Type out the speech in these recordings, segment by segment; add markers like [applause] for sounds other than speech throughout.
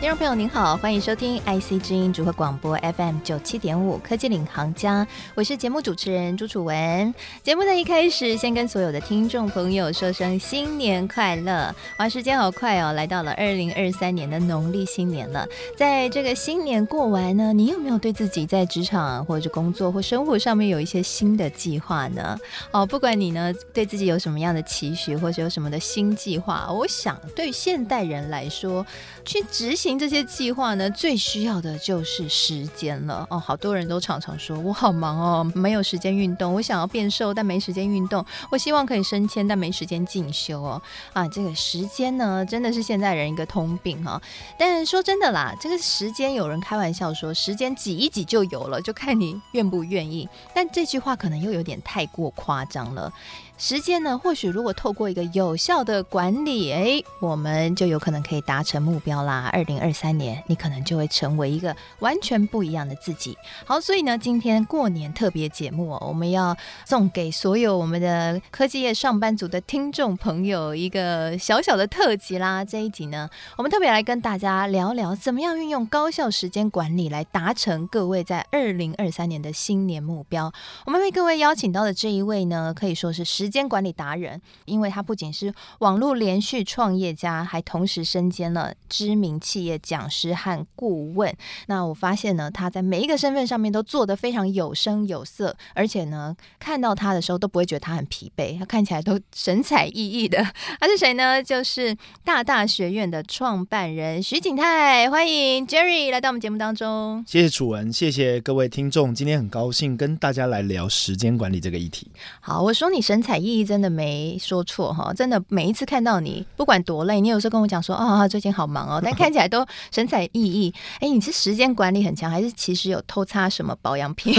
听众朋友您好，欢迎收听 IC 之音组合广播 FM 九七点五科技领航家，我是节目主持人朱楚文。节目的一开始，先跟所有的听众朋友说声新年快乐！哇，时间好快哦，来到了二零二三年的农历新年了。在这个新年过完呢，你有没有对自己在职场或者工作或生活上面有一些新的计划呢？哦，不管你呢对自己有什么样的期许，或者有什么的新计划，我想对现代人来说，去执行。这些计划呢，最需要的就是时间了哦。好多人都常常说，我好忙哦，没有时间运动。我想要变瘦，但没时间运动。我希望可以升迁，但没时间进修哦。啊，这个时间呢，真的是现在人一个通病哈。但说真的啦，这个时间有人开玩笑说，时间挤一挤就有了，就看你愿不愿意。但这句话可能又有点太过夸张了。时间呢，或许如果透过一个有效的管理，哎，我们就有可能可以达成目标啦。二零二三年，你可能就会成为一个完全不一样的自己。好，所以呢，今天过年特别节目哦，我们要送给所有我们的科技业上班族的听众朋友一个小小的特辑啦。这一集呢，我们特别来跟大家聊聊，怎么样运用高效时间管理来达成各位在二零二三年的新年目标。我们为各位邀请到的这一位呢，可以说是时间管理达人，因为他不仅是网络连续创业家，还同时身兼了知名企业讲师和顾问。那我发现呢，他在每一个身份上面都做得非常有声有色，而且呢，看到他的时候都不会觉得他很疲惫，他看起来都神采奕奕的。他是谁呢？就是大大学院的创办人徐景泰，欢迎 Jerry 来到我们节目当中。谢谢楚文，谢谢各位听众，今天很高兴跟大家来聊时间管理这个议题。好，我说你神采意义，真的没说错哈，真的每一次看到你，不管多累，你有时候跟我讲说啊、最近好忙哦，但看起来都神采奕奕。哎，你是时间管理很强，还是其实有偷擦什么保养品？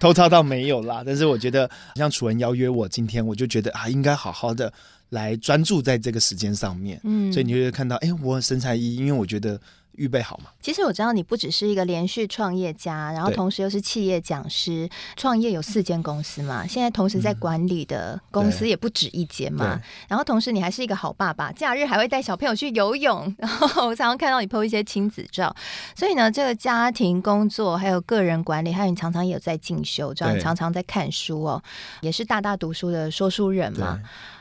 偷擦倒没有啦，但是我觉得像楚文邀约我今天，我就觉得啊，应该好好的来专注在这个时间上面。嗯，所以你就会看到，哎，我神采奕奕，因为我觉得。预备好吗？其实我知道你不只是一个连续创业家，然后同时又是企业讲师，创业有四间公司嘛，现在同时在管理的公司也不止一间嘛。然后同时你还是一个好爸爸，假日还会带小朋友去游泳，然后我常常看到你 po 一些亲子照。所以呢，这个家庭、工作还有个人管理，还有你常常也有在进修，这样常常在看书哦，也是大大读书的说书人嘛。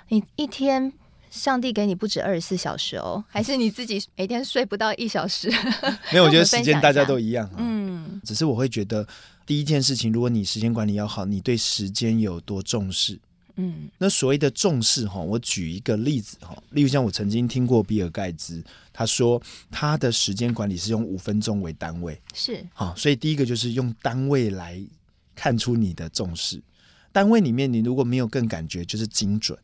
你一天。上帝给你不止二十四小时哦，还是你自己每天睡不到一小时？[laughs] 没有，我觉得时间大家都一样。嗯，只是我会觉得第一件事情，如果你时间管理要好，你对时间有多重视？嗯，那所谓的重视哈，我举一个例子哈，例如像我曾经听过比尔盖茨，他说他的时间管理是用五分钟为单位，是好，所以第一个就是用单位来看出你的重视。单位里面你如果没有更感觉，就是精准。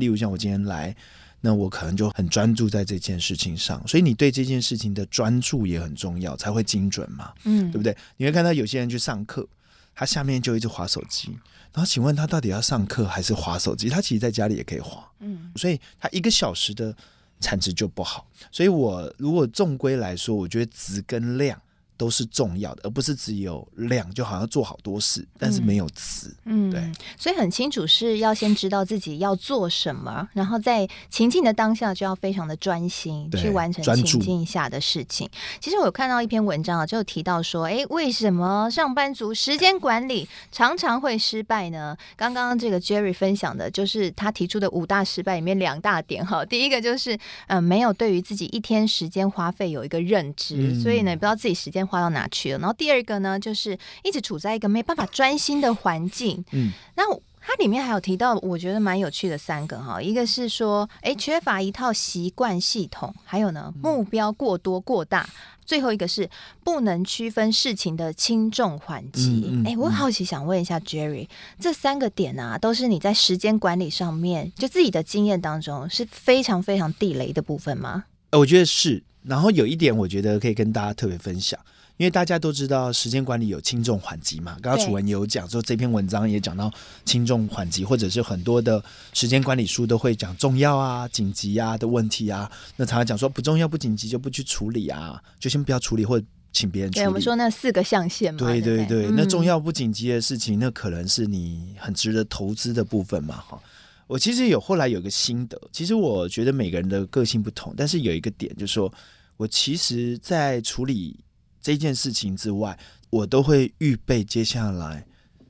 例如像我今天来，那我可能就很专注在这件事情上，所以你对这件事情的专注也很重要，才会精准嘛，嗯，对不对？你会看到有些人去上课，他下面就一直划手机，然后请问他到底要上课还是划手机？他其实在家里也可以划，嗯，所以他一个小时的产值就不好。所以我如果纵归来说，我觉得值跟量。都是重要的，而不是只有量，就好像做好多事，但是没有质。嗯，对，所以很清楚是要先知道自己要做什么，然后在情境的当下就要非常的专心去完成情境下的事情。其实我有看到一篇文章啊，就提到说，哎，为什么上班族时间管理常常会失败呢？刚刚这个 Jerry 分享的就是他提出的五大失败里面两大点哈。第一个就是嗯、呃，没有对于自己一天时间花费有一个认知，嗯、所以呢，不知道自己时间。花到哪去了？然后第二个呢，就是一直处在一个没办法专心的环境。嗯，那它里面还有提到，我觉得蛮有趣的三个哈，一个是说，哎，缺乏一套习惯系统，还有呢，目标过多过大，最后一个是不能区分事情的轻重缓急。哎，我好奇想问一下 Jerry，这三个点啊，都是你在时间管理上面就自己的经验当中是非常非常地雷的部分吗？呃我觉得是。然后有一点，我觉得可以跟大家特别分享。因为大家都知道时间管理有轻重缓急嘛，刚刚楚文也有讲说这篇文章也讲到轻重缓急，或者是很多的时间管理书都会讲重要啊、紧急啊的问题啊。那常常讲说不重要不紧急就不去处理啊，就先不要处理或请别人。对，我们说那四个象限嘛。对对对，那重要不紧急的事情，嗯、那可能是你很值得投资的部分嘛。哈，我其实有后来有个心得，其实我觉得每个人的个性不同，但是有一个点就是说，我其实，在处理这件事情之外，我都会预备接下来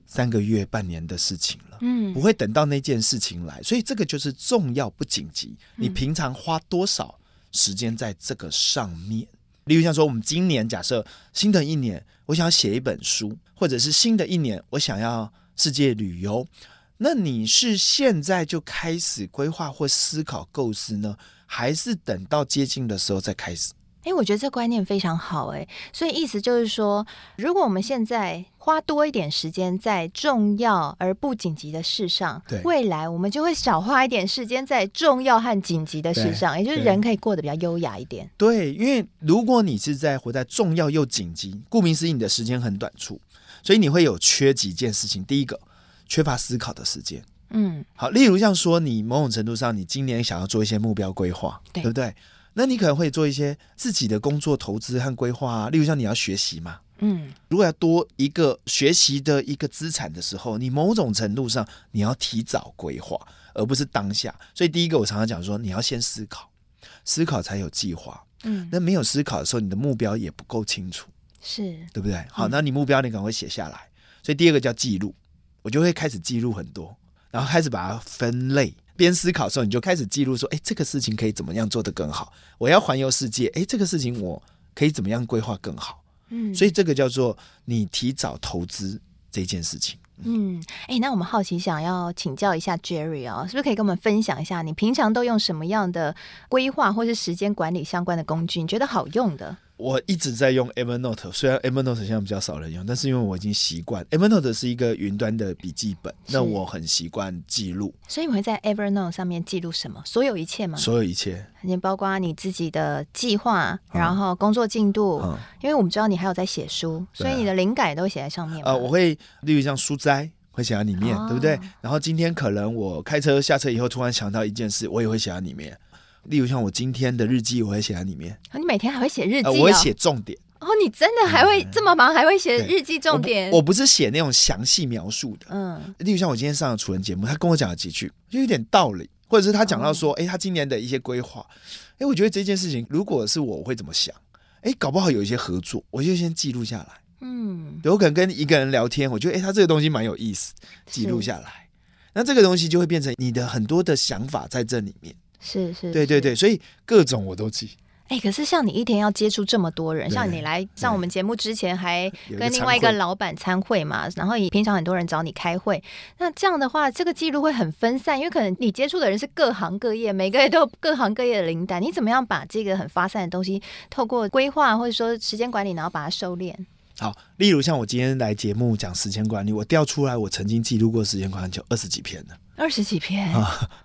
三个月、半年的事情了。嗯，不会等到那件事情来，所以这个就是重要不紧急。你平常花多少时间在这个上面？例如像说，我们今年假设新的一年，我想要写一本书，或者是新的一年，我想要世界旅游。那你是现在就开始规划或思考构思呢，还是等到接近的时候再开始？哎，我觉得这观念非常好，哎，所以意思就是说，如果我们现在花多一点时间在重要而不紧急的事上，对，未来我们就会少花一点时间在重要和紧急的事上，也就是人可以过得比较优雅一点。对，因为如果你是在活在重要又紧急，顾名思义，你的时间很短促，所以你会有缺几件事情。第一个，缺乏思考的时间。嗯，好，例如像说，你某种程度上，你今年想要做一些目标规划，对，对不对？那你可能会做一些自己的工作投资和规划啊，例如像你要学习嘛，嗯，如果要多一个学习的一个资产的时候，你某种程度上你要提早规划，而不是当下。所以第一个我常常讲说，你要先思考，思考才有计划。嗯，那没有思考的时候，你的目标也不够清楚，是对不对？好，那你目标你赶快写下来。所以第二个叫记录，我就会开始记录很多，然后开始把它分类。边思考的时候，你就开始记录说：“哎，这个事情可以怎么样做得更好？我要环游世界，哎，这个事情我可以怎么样规划更好？”嗯，所以这个叫做你提早投资这件事情。嗯，哎，那我们好奇想要请教一下 Jerry 哦，是不是可以跟我们分享一下你平常都用什么样的规划或是时间管理相关的工具？你觉得好用的？我一直在用 Evernote，虽然 Evernote 现在比较少人用，但是因为我已经习惯 Evernote 是一个云端的笔记本，那我很习惯记录。所以你会在 Evernote 上面记录什么？所有一切吗？所有一切，你包括你自己的计划，然后工作进度。嗯，因为我们知道你还有在写书，所以你的灵感也都会写在上面。呃，我会例如像书斋会写在里面，哦，对不对？然后今天可能我开车下车以后，突然想到一件事，我也会写在里面。例如像我今天的日记，我会写在里面。你每天还会写日记？呃，我会写重点。哦，你真的还会这么忙，还会写日记重点？我不，是写那种详细描述的。嗯，例如像我今天上的楚人节目，他跟我讲了几句，就有点道理，或者是他讲到说，哎、哦，他今年的一些规划，哎，我觉得这件事情如果是我，我会怎么想？哎，搞不好有一些合作，我就先记录下来。嗯，有，可能跟一个人聊天，我觉得哎，他这个东西蛮有意思，记录下来，那这个东西就会变成你的很多的想法在这里面。是是，对对对，所以各种我都记。哎、欸，可是像你一天要接触这么多人，像你来上我们节目之前还跟另外一个老板参会嘛，然后也平常很多人找你开会，那这样的话，这个记录会很分散，因为可能你接触的人是各行各业，每个月都有各行各业的灵感，你怎么样把这个很发散的东西，透过规划或者说时间管理，然后把它收敛？好，例如像我今天来节目讲时间管理，我调出来我曾经记录过时间管理就二十几篇了。二十几篇，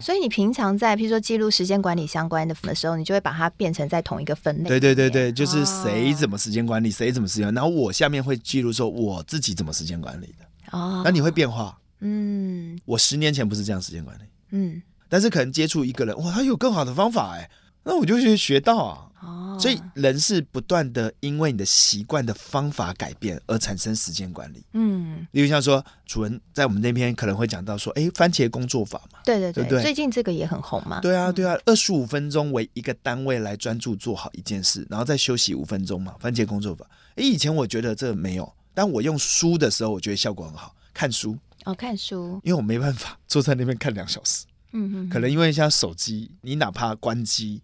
所以你平常在譬如说记录时间管理相关的的时候，你就会把它变成在同一个分类。对对对对，就是谁怎么时间管理，谁怎么时间，然后我下面会记录说我自己怎么时间管理的。哦，那你会变化。嗯，我十年前不是这样时间管理。嗯，但是可能接触一个人，哇，他有更好的方法哎，那我就去学到啊。哦，所以人是不断的因为你的习惯的方法改变而产生时间管理。嗯，例如像说楚文在我们那边可能会讲到说，哎，番茄工作法嘛，对对对，对对，最近这个也很红嘛。对啊对啊，二十五分钟为一个单位来专注做好一件事，然后再休息五分钟嘛，番茄工作法。哎，以前我觉得这没有，但我用书的时候，我觉得效果很好。看书哦，看书，因为我没办法坐在那边看两小时。可能因为像手机，你哪怕关机。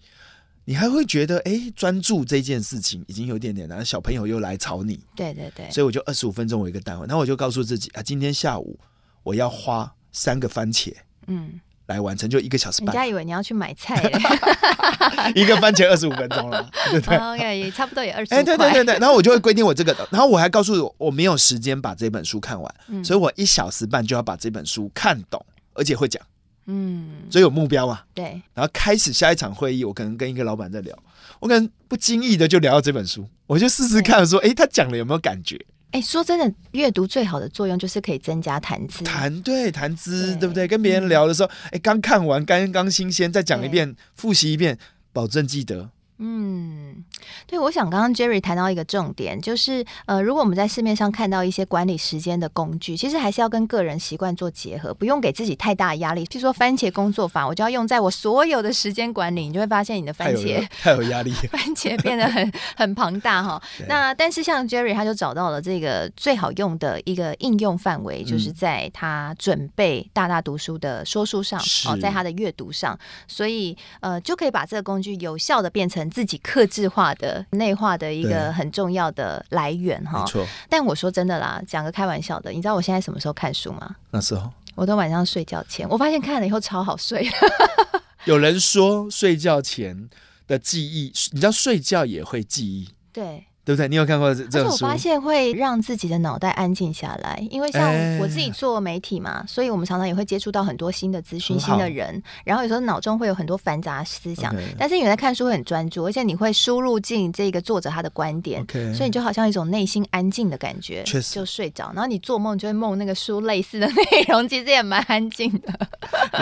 你还会觉得哎，专注这件事情已经有点点难，小朋友又来吵你。对对对，所以我就二十五分钟我一个单位，然后我就告诉自己啊，今天下午我要花三个番茄，嗯，来完成，就一个小时半。人家以为你要去买菜，[laughs] [laughs] 一个番茄二十五分钟了，对不对？OK，也差不多也二十。哎，对对对对，然后我就会规定我这个，然后我还告诉我我没有时间把这本书看完，嗯，所以我一小时半就要把这本书看懂，而且会讲。嗯，所以有目标嘛。对，然后开始下一场会议，我可能跟一个老板在聊，我可能不经意的就聊到这本书，我就试试看说，哎，他讲的有没有感觉？哎，说真的，阅读最好的作用就是可以增加谈资，谈对谈资，对，对不对？跟别人聊的时候，哎、嗯，刚看完，刚刚新鲜，再讲一遍，复习一遍，保证记得。嗯，对，我想刚刚 Jerry 谈到一个重点，就是呃，如果我们在市面上看到一些管理时间的工具，其实还是要跟个人习惯做结合，不用给自己太大的压力。譬如说番茄工作法，我就要用在我所有的时间管理，你就会发现你的番茄太有压力，[laughs] 番茄变得很很庞大哈。[laughs] 那但是像 Jerry 他就找到了这个最好用的一个应用范围，就是在他准备大大读书的说书上哦，在他的阅读上，所以呃就可以把这个工具有效的变成自己克制化的。内化的一个很重要的来源哈，没错。但我说真的啦，讲个开玩笑的，你知道我现在什么时候看书吗？那时候我都晚上睡觉前，我发现看了以后超好睡。[laughs] 有人说睡觉前的记忆，你知道睡觉也会记忆，对。对不对？你有看过这这种书？我发现会让自己的脑袋安静下来，因为像我自己做媒体嘛，欸、所以我们常常也会接触到很多新的资讯、新的人，然后有时候脑中会有很多繁杂思想。但是你在看书会很专注，而且你会输入进这个作者他的观点.所以你就好像一种内心安静的感觉，确实就睡着。然后你做梦就会梦那个书类似的 [laughs] 内容，其实也蛮安静的。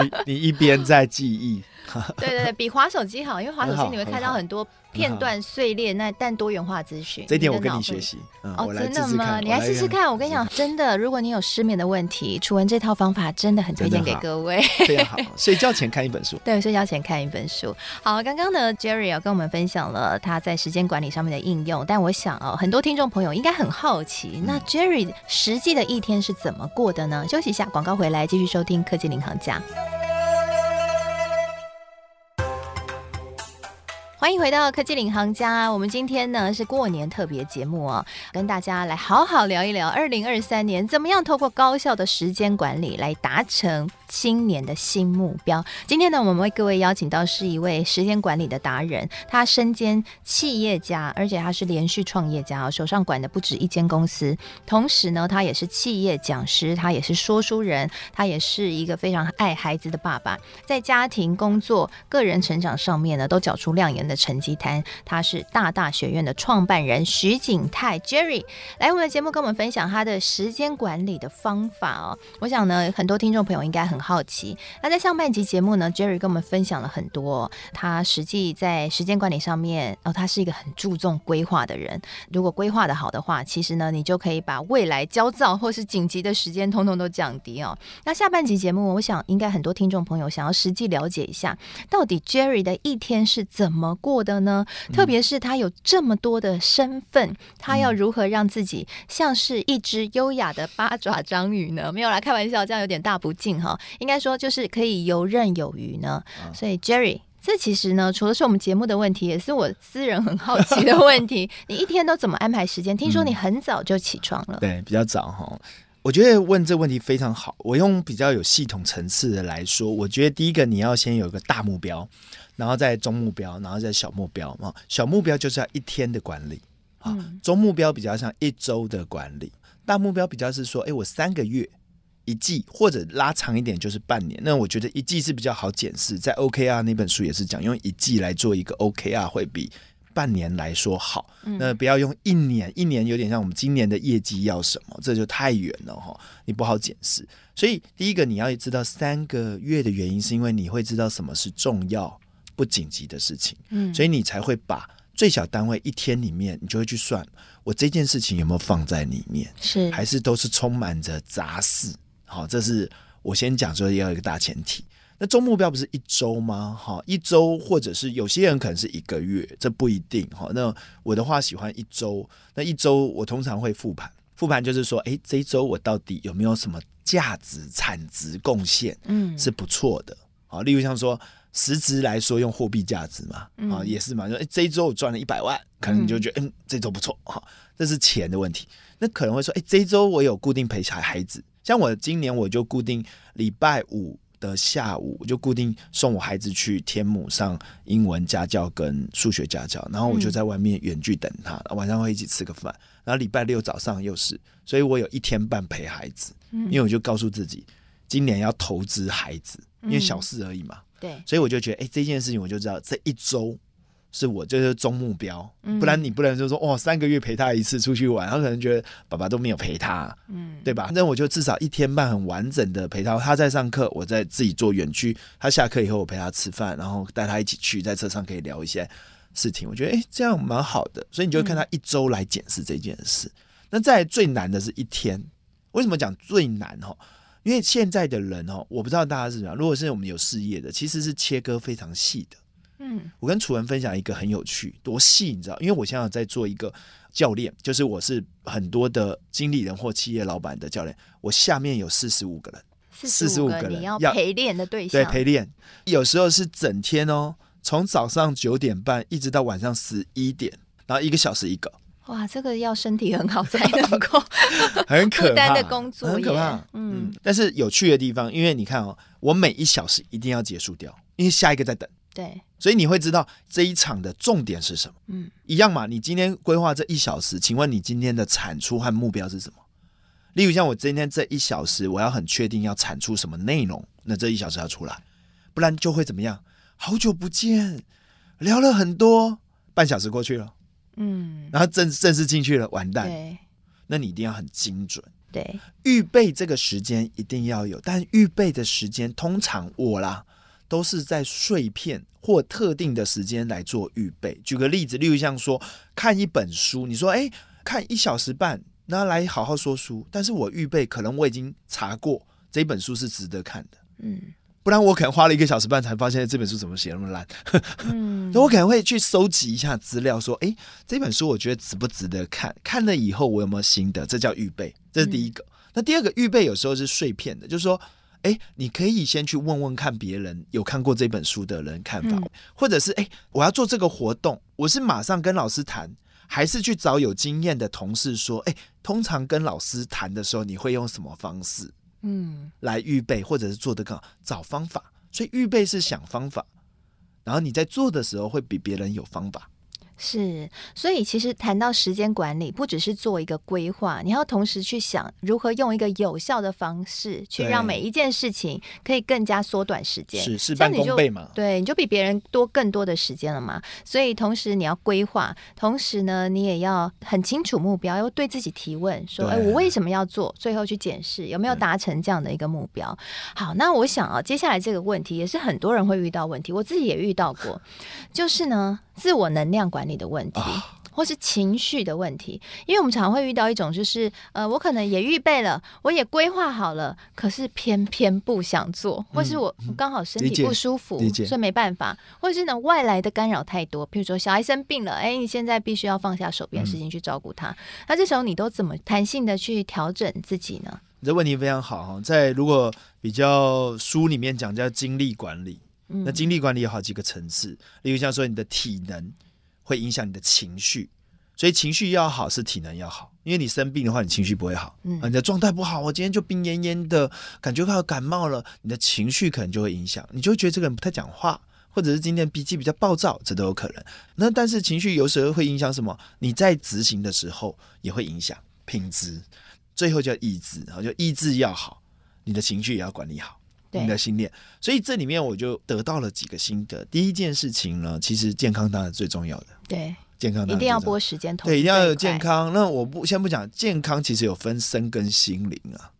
[laughs] 你你一边在记忆。[laughs] 对对对，比滑手机好，因为滑手机你会看到很多片段碎裂，那但多元化资讯。这一点我跟你学习。哦，真的吗？你来试试看。我跟你讲，真的，如果你有失眠的问题，楚文这套方法真的很推荐给各位。非常好，睡觉前看一本书。[laughs] 对，睡觉前看一本书。好，刚刚呢，Jerry 要跟我们分享了他在时间管理上面的应用，但我想哦，很多听众朋友应该很好奇，那 Jerry 实际的一天是怎么过的呢？休息一下，广告回来继续收听科技领航家。欢迎回到科技领航家，我们今天呢是过年特别节目哦，跟大家来好好聊一聊二零二三年怎么样透过高效的时间管理来达成新年的新目标。今天呢，我们为各位邀请到是一位时间管理的达人，他身兼企业家，而且他是连续创业家，手上管的不止一间公司。同时呢，他也是企业讲师，他也是说书人，他也是一个非常爱孩子的爸爸，在家庭、工作、个人成长上面呢，都缴出亮眼的成绩单。他是大大学院的创办人徐景泰 Jerry，来我们的节目跟我们分享他的时间管理的方法哦。我想呢，很多听众朋友应该很好奇。那在上半集节目呢，Jerry 跟我们分享了很多，他实际在时间管理上面，哦，他是一个很注重规划的人。如果规划的好的话，其实呢，你就可以把未来焦躁或是紧急的时间通通都降低哦。那下半集节目，我想应该很多听众朋友想要实际了解一下，到底 Jerry 的一天是怎么过的呢？嗯、特别是他有这么多的身份，他要如何让自己像是一只优雅的八爪章鱼呢？[laughs] 没有啦开玩笑，这样有点大不敬哈。应该说就是可以游刃有余呢。所以 Jerry，这其实呢，除了是我们节目的问题，也是我私人很好奇的问题。[laughs] 你一天都怎么安排时间？听说你很早就起床了。嗯、对，比较早哈。我觉得问这问题非常好。我用比较有系统层次的来说，我觉得第一个你要先有一个大目标，然后再中目标，然后再小目标啊。小目标就是要一天的管理啊，中目标比较像一周的管理，大目标比较是说，哎，我三个月。一季或者拉长一点就是半年，那我觉得一季是比较好检视。在 OKR 那本书也是讲用一季来做一个 OKR 会比半年来说好。那不要用一年，一年有点像我们今年的业绩要什么，这就太远了哈，你不好检视。所以第一个你要知道三个月的原因，是因为你会知道什么是重要不紧急的事情，嗯，所以你才会把最小单位一天里面，你就会去算我这件事情有没有放在里面，是还是都是充满着杂事。好，这是我先讲说要一个大前提。那周目标不是一周吗？哈，一周或者是有些人可能是一个月，这不一定。哈，那我的话喜欢一周。那一周我通常会复盘，复盘就是说，哎，这一周我到底有没有什么价值、产值贡献？嗯，是不错的。好，例如像说实质来说，用货币价值嘛，啊，也是嘛。说，哎，这一周我赚了一百万，可能你就觉得，嗯，这周不错。哈，这是钱的问题。那可能会说，哎，这一周我有固定陪小孩子。像我今年我就固定礼拜五的下午，我就固定送我孩子去天母上英文家教跟数学家教，然后我就在外面远距等他，晚上会一起吃个饭。然后礼拜六早上又是，所以我有一天半陪孩子，因为我就告诉自己，今年要投资孩子，因为小事而已嘛。对，所以我就觉得，哎，这件事情我就知道这一周。是我就是中目标，不然你不能就说哦，三个月陪他一次出去玩，他可能觉得爸爸都没有陪他，嗯，对吧？那我就至少一天半很完整的陪他，他在上课，我在自己做远区，他下课以后我陪他吃饭，然后带他一起去，在车上可以聊一些事情，我觉得哎，这样蛮好的，所以你就会看他一周来检视这件事。嗯、那在最难的是一天，为什么讲最难哈？因为现在的人哦，我不知道大家是怎么样。如果是我们有事业的，其实是切割非常细的。嗯，我跟楚文分享一个很有趣，多细你知道？因为我现在在做一个教练，就是我是很多的经理人或企业老板的教练，我下面有四十五个人，四十五个人要陪练的对象，对，陪练，有时候是整天哦，从早上九点半一直到晚上十一点，然后一个小时一个。哇，这个要身体很好才能够 [laughs] 很可怕的工作，很可怕。嗯，嗯，但是有趣的地方，因为你看哦，我每一小时一定要结束掉，因为下一个在等。对，所以你会知道这一场的重点是什么。嗯，一样嘛。你今天规划这一小时，请问你今天的产出和目标是什么？例如像我今天这一小时，我要很确定要产出什么内容，那这一小时要出来，不然就会怎么样？好久不见，聊了很多，半小时过去了。嗯，然后正正式进去了，完蛋。对，那你一定要很精准。对，预备这个时间一定要有，但预备的时间通常我啦都是在碎片或特定的时间来做预备。举个例子，例如像说看一本书，你说哎，看一小时半，那来好好说书，但是我预备可能我已经查过这本书是值得看的。嗯。不然我可能花了一个小时半才发现这本书怎么写那么烂。嗯，[laughs] 那我可能会去搜集一下资料，说，哎，这本书我觉得值不值得看？看了以后我有没有心得？这叫预备，这是第一个。嗯、那第二个预备有时候是碎片的，就是说，哎，你可以先去问问看别人有看过这本书的人看法，嗯、或者是，哎，我要做这个活动，我是马上跟老师谈，还是去找有经验的同事说，哎，通常跟老师谈的时候，你会用什么方式？嗯，来预备或者是做得更好，找方法。所以预备是想方法，然后你在做的时候会比别人有方法。是，所以其实谈到时间管理，不只是做一个规划，你要同时去想如何用一个有效的方式，去让每一件事情可以更加缩短时间，是事半功倍嘛？对，你就比别人多更多的时间了嘛。所以同时你要规划，同时呢，你也要很清楚目标，要对自己提问，说：哎，我为什么要做？最后去检视有没有达成这样的一个目标。好，那我想啊，接下来这个问题也是很多人会遇到问题，我自己也遇到过，就是呢。自我能量管理的问题，或是情绪的问题，因为我们常会遇到一种，就是呃，我可能也预备了，我也规划好了，可是偏偏不想做，或是我刚好身体不舒服，所以没办法，或者是呢外来的干扰太多，譬如说小孩生病了，哎，你现在必须要放下手边的事情去照顾他，那这时候你都怎么弹性的去调整自己呢？你这问题非常好哈，在如果比较书里面讲叫精力管理。那精力管理有好几个层次，例如像说你的体能会影响你的情绪，所以情绪要好是体能要好，因为你生病的话，你情绪不会好，嗯，你的状态不好，我今天就病恹恹的感觉快要感冒了，你的情绪可能就会影响，你就会觉得这个人不太讲话，或者是今天脾气比较暴躁，这都有可能。那但是情绪有时候会影响什么？你在执行的时候也会影响品质，最后叫意志，然后就意志要好，你的情绪也要管理好。你的信念，所以这里面我就得到了几个心得。第一件事情呢，其实健康当然最重要的。对，健康当然一定要拨时间投。对，一定要有健康。那我不先不讲健康，其实有分身跟心灵啊。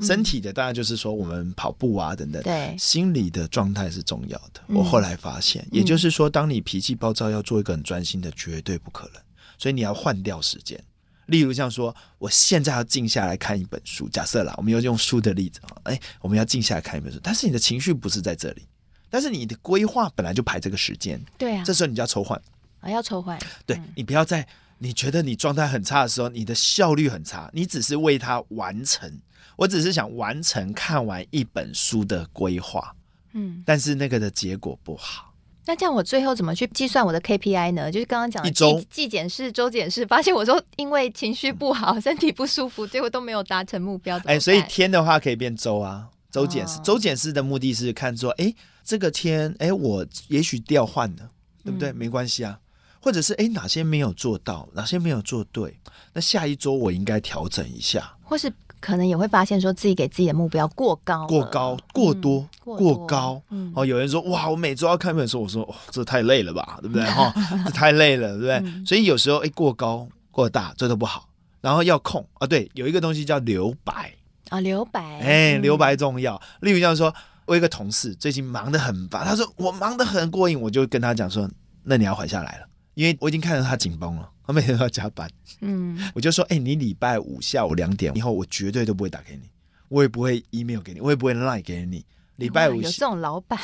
身体的当然就是说我们跑步啊等等。对，心理的状态是重要的。我后来发现，也就是说，当你脾气暴躁，要做一个很专心的，绝对不可能。所以你要换掉时间。例如像说，我现在要静下来看一本书。假设啦，我们要用书的例子啊，哎，我们要静下来看一本书。但是你的情绪不是在这里，但是你的规划本来就排这个时间。对啊，这时候你就要抽换啊，要抽换。对，你不要在你觉得你状态很差的时候，你的效率很差，你只是为它完成。我只是想完成看完一本书的规划，嗯，但是那个的结果不好。那这样我最后怎么去计算我的 KPI 呢？就是刚刚讲的周季检视、周检视，发现我说因为情绪不好、[laughs] 身体不舒服，最后都没有达成目标。哎、欸，所以天的话可以变周啊，周检视。周检视的目的是看说，哎、欸，这个天，哎、欸，我也许调换了，对不对？嗯、没关系啊，或者是哎、欸，哪些没有做到，哪些没有做对，那下一周我应该调整一下，或是。可能也会发现说自己给自己的目标过高、过高、过多、嗯、过，多过高。嗯、哦，有人说哇，我每周要看一本书，我说哦，这太累了吧，对不对？哈、哦，这太累了，对不对？[laughs] 嗯、所以有时候哎，过高过大这都不好。然后要控啊，对，有一个东西叫留白啊，留白，哎，留白重要。例如像说，我有一个同事最近忙得很烦，他说我忙得很过瘾，我就跟他讲说，那你要缓下来了。因为我已经看到他紧绷了，他每天都要加班。嗯，我就说，哎、欸，你礼拜五下午两点以后，我绝对都不会打给你，我也不会 email 给你，我也不会 line 给你。礼拜五有这种老板，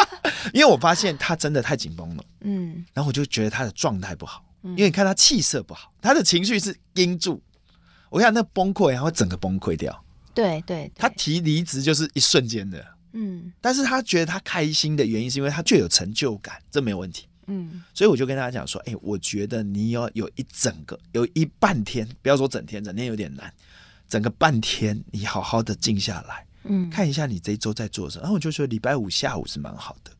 [laughs] 因为我发现他真的太紧绷了。嗯，然后我就觉得他的状态不好，因为你看他气色不好，他的情绪是阴住。我看那崩溃，然后整个崩溃掉。对对，对，他提离职就是一瞬间的。嗯，但是他觉得他开心的原因是因为他具有成就感，这没有问题。嗯，所以我就跟大家讲说，哎、欸，我觉得你要有一整个，有一半天，不要说整天，整天有点难，整个半天，你好好的静下来，嗯，看一下你这一周在做什么。然后我就说礼拜五下午是蛮好的，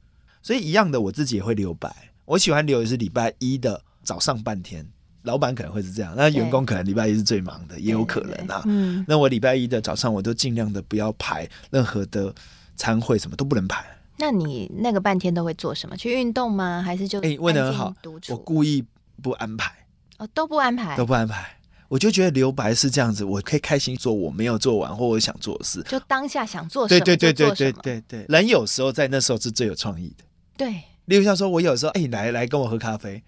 所以一样的，我自己也会留白。我喜欢留的是礼拜一的早上半天，老板可能会是这样，那员工可能礼拜一是最忙的，也有可能啊。嗯，那我礼拜一的早上，我都尽量的不要排任何的餐会，什么都不能排。那你那个半天都会做什么？去运动吗？还是就哎，问得很好。我故意不安排哦，都不安排，都不安排。我就觉得留白是这样子，我可以开心做我没有做完或我想做的事，就当下想做什么对对对对对对对。人有时候在那时候是最有创意的。对，例如像说，我有时候哎，来来跟我喝咖啡，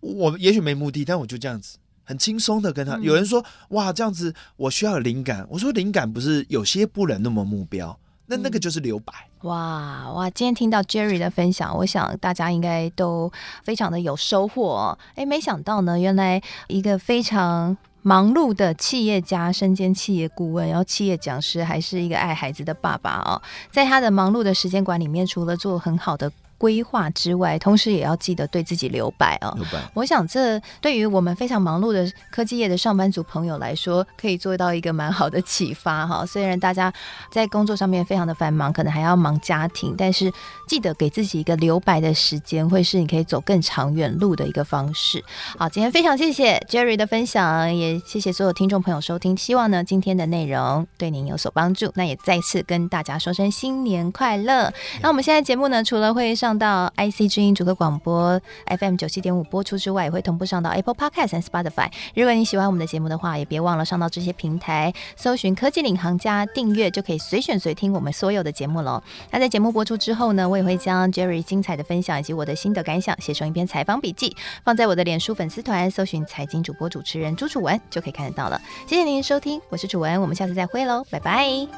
我也许没目的，但我就这样子很轻松的跟他。有人说哇，这样子我需要灵感。我说灵感不是有些不能那么目标。那那个就是留白。哇哇！今天听到 Jerry 的分享，我想大家应该都非常的有收获哦。哎，没想到呢，原来一个非常忙碌的企业家，身兼企业顾问，然后企业讲师，还是一个爱孩子的爸爸哦。在他的忙碌的时间管里面，除了做很好的。规划之外，同时也要记得对自己留白哦。留白，我想这对于我们非常忙碌的科技业的上班族朋友来说，可以做到一个蛮好的启发哈。[laughs] 虽然大家在工作上面非常的繁忙，可能还要忙家庭，但是记得给自己一个留白的时间，会是你可以走更长远路的一个方式。好，今天非常谢谢 Jerry 的分享，也谢谢所有听众朋友收听。希望呢今天的内容对您有所帮助。那也再次跟大家说声新年快乐。那我们现在节目呢，除了会上上到 IC 之音主客广播 FM 九七点五播出之外，也会同步上到 Apple Podcast 和 Spotify。如果你喜欢我们的节目的话，也别忘了上到这些平台搜寻“科技领航家”订阅，就可以随选随听我们所有的节目喽。那在节目播出之后呢，我也会将 Jerry 精彩的分享以及我的心得感想写成一篇采访笔记，放在我的脸书粉丝团，搜寻“财经主播主持人朱楚文”就可以看得到了。谢谢您的收听，我是楚文，我们下次再会喽，拜拜。